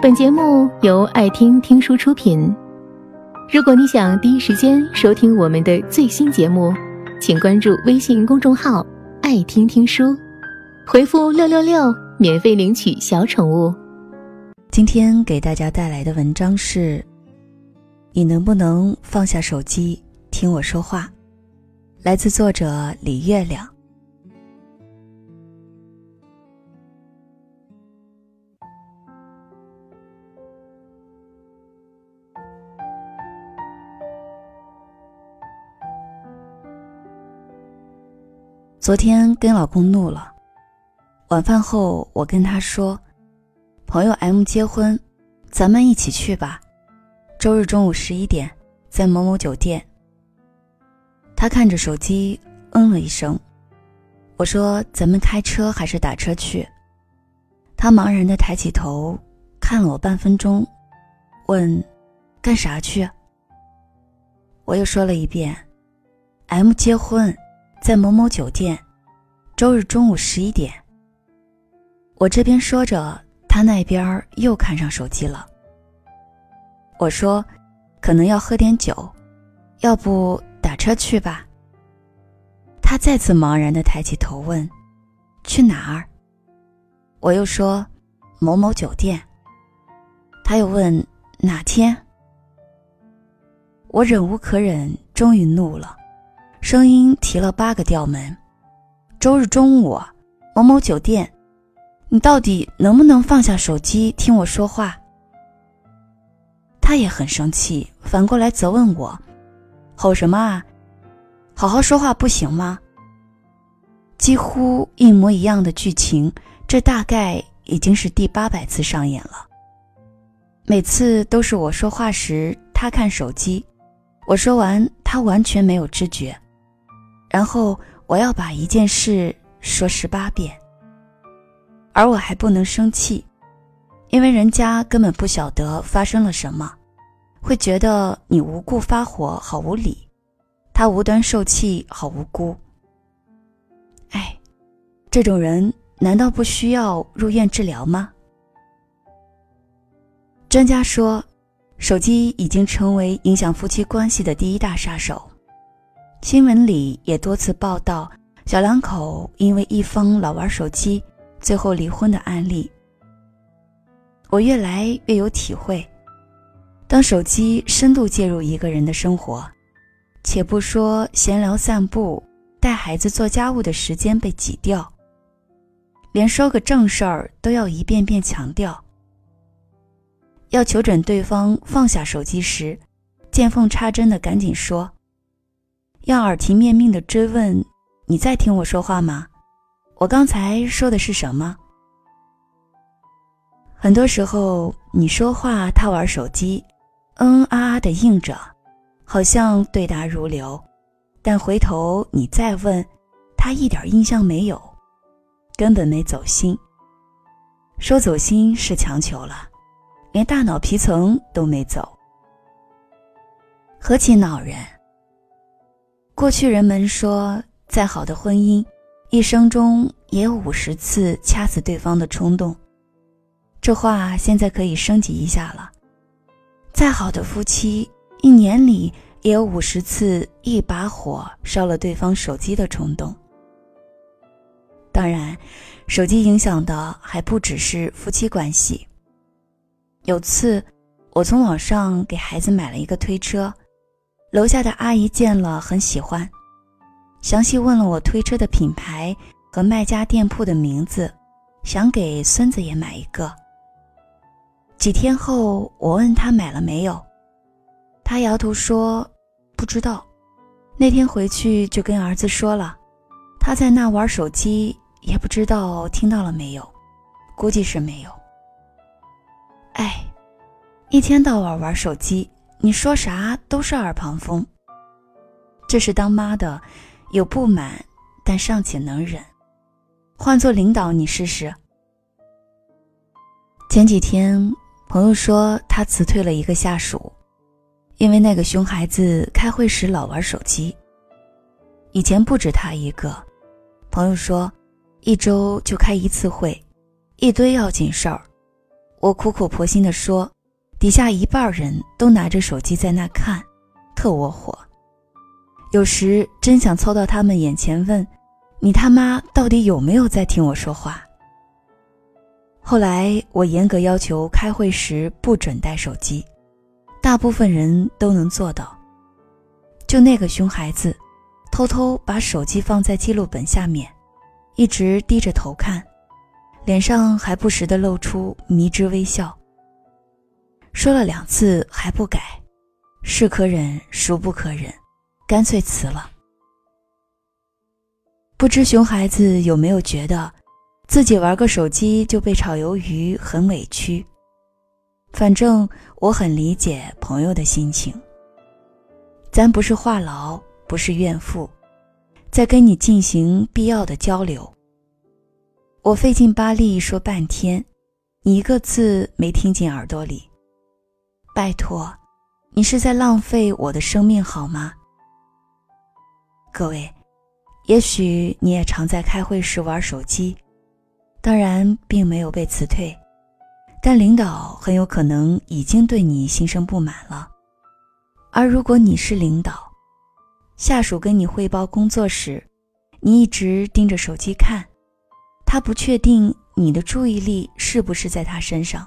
本节目由爱听听书出品。如果你想第一时间收听我们的最新节目，请关注微信公众号“爱听听书”，回复“六六六”免费领取小宠物。今天给大家带来的文章是：你能不能放下手机听我说话？来自作者李月亮。昨天跟老公怒了，晚饭后我跟他说：“朋友 M 结婚，咱们一起去吧，周日中午十一点，在某某酒店。”他看着手机，嗯了一声。我说：“咱们开车还是打车去？”他茫然的抬起头，看了我半分钟，问：“干啥去？”我又说了一遍：“M 结婚。”在某某酒店，周日中午十一点。我这边说着，他那边又看上手机了。我说：“可能要喝点酒，要不打车去吧？”他再次茫然的抬起头问：“去哪儿？”我又说：“某某酒店。”他又问：“哪天？”我忍无可忍，终于怒了。声音提了八个调门，周日中午，某某酒店，你到底能不能放下手机听我说话？他也很生气，反过来责问我：“吼什么啊？好好说话不行吗？”几乎一模一样的剧情，这大概已经是第八百次上演了。每次都是我说话时，他看手机，我说完，他完全没有知觉。然后我要把一件事说十八遍，而我还不能生气，因为人家根本不晓得发生了什么，会觉得你无故发火好无理，他无端受气好无辜。哎，这种人难道不需要入院治疗吗？专家说，手机已经成为影响夫妻关系的第一大杀手。新闻里也多次报道小两口因为一方老玩手机，最后离婚的案例。我越来越有体会，当手机深度介入一个人的生活，且不说闲聊、散步、带孩子、做家务的时间被挤掉，连说个正事儿都要一遍遍强调。要求准对方放下手机时，见缝插针的赶紧说。要耳提面命的追问：“你在听我说话吗？我刚才说的是什么？”很多时候你说话，他玩手机，嗯啊啊的应着，好像对答如流，但回头你再问，他一点印象没有，根本没走心。说走心是强求了，连大脑皮层都没走，何其恼人！过去人们说，再好的婚姻，一生中也有五十次掐死对方的冲动。这话现在可以升级一下了，再好的夫妻，一年里也有五十次一把火烧了对方手机的冲动。当然，手机影响的还不只是夫妻关系。有次，我从网上给孩子买了一个推车。楼下的阿姨见了很喜欢，详细问了我推车的品牌和卖家店铺的名字，想给孙子也买一个。几天后，我问他买了没有，他摇头说不知道。那天回去就跟儿子说了，他在那玩手机，也不知道听到了没有，估计是没有。哎，一天到晚玩手机。你说啥都是耳旁风。这是当妈的，有不满，但尚且能忍。换做领导，你试试。前几天，朋友说他辞退了一个下属，因为那个熊孩子开会时老玩手机。以前不止他一个，朋友说，一周就开一次会，一堆要紧事儿，我苦口婆心地说，底下一半人都拿着手机在那看，特窝火。有时真想凑到他们眼前问：“你他妈到底有没有在听我说话？”后来我严格要求开会时不准带手机，大部分人都能做到。就那个熊孩子，偷偷把手机放在记录本下面，一直低着头看，脸上还不时地露出迷之微笑。说了两次还不改，是可忍孰不可忍，干脆辞了。不知熊孩子有没有觉得？自己玩个手机就被炒鱿鱼，很委屈。反正我很理解朋友的心情。咱不是话痨，不是怨妇，在跟你进行必要的交流。我费劲巴力说半天，你一个字没听进耳朵里。拜托，你是在浪费我的生命好吗？各位，也许你也常在开会时玩手机。当然，并没有被辞退，但领导很有可能已经对你心生不满了。而如果你是领导，下属跟你汇报工作时，你一直盯着手机看，他不确定你的注意力是不是在他身上，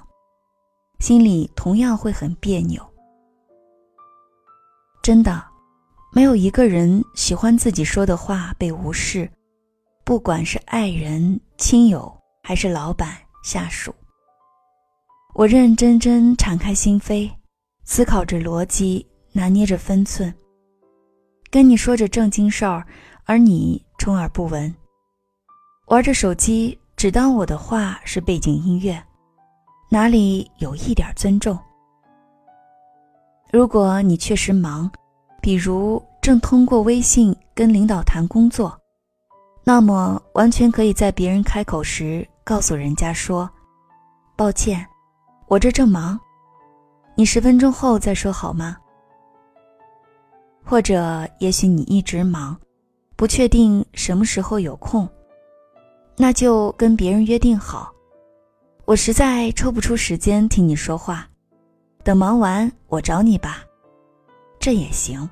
心里同样会很别扭。真的，没有一个人喜欢自己说的话被无视，不管是爱人、亲友。还是老板、下属，我认认真真敞开心扉，思考着逻辑，拿捏着分寸，跟你说着正经事儿，而你充耳不闻，玩着手机，只当我的话是背景音乐，哪里有一点尊重？如果你确实忙，比如正通过微信跟领导谈工作，那么完全可以在别人开口时。告诉人家说：“抱歉，我这正忙，你十分钟后再说好吗？”或者，也许你一直忙，不确定什么时候有空，那就跟别人约定好：“我实在抽不出时间听你说话，等忙完我找你吧。”这也行。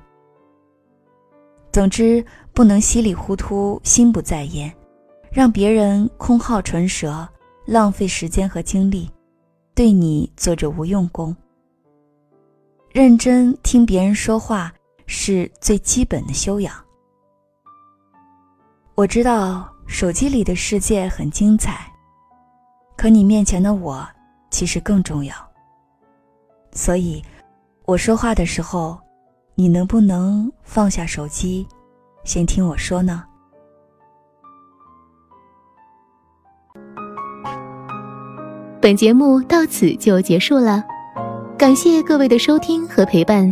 总之，不能稀里糊涂，心不在焉。让别人空耗唇舌，浪费时间和精力，对你做着无用功。认真听别人说话是最基本的修养。我知道手机里的世界很精彩，可你面前的我其实更重要。所以，我说话的时候，你能不能放下手机，先听我说呢？本节目到此就结束了，感谢各位的收听和陪伴。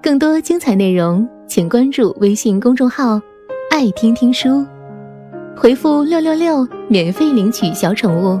更多精彩内容，请关注微信公众号“爱听听书”，回复“六六六”免费领取小宠物。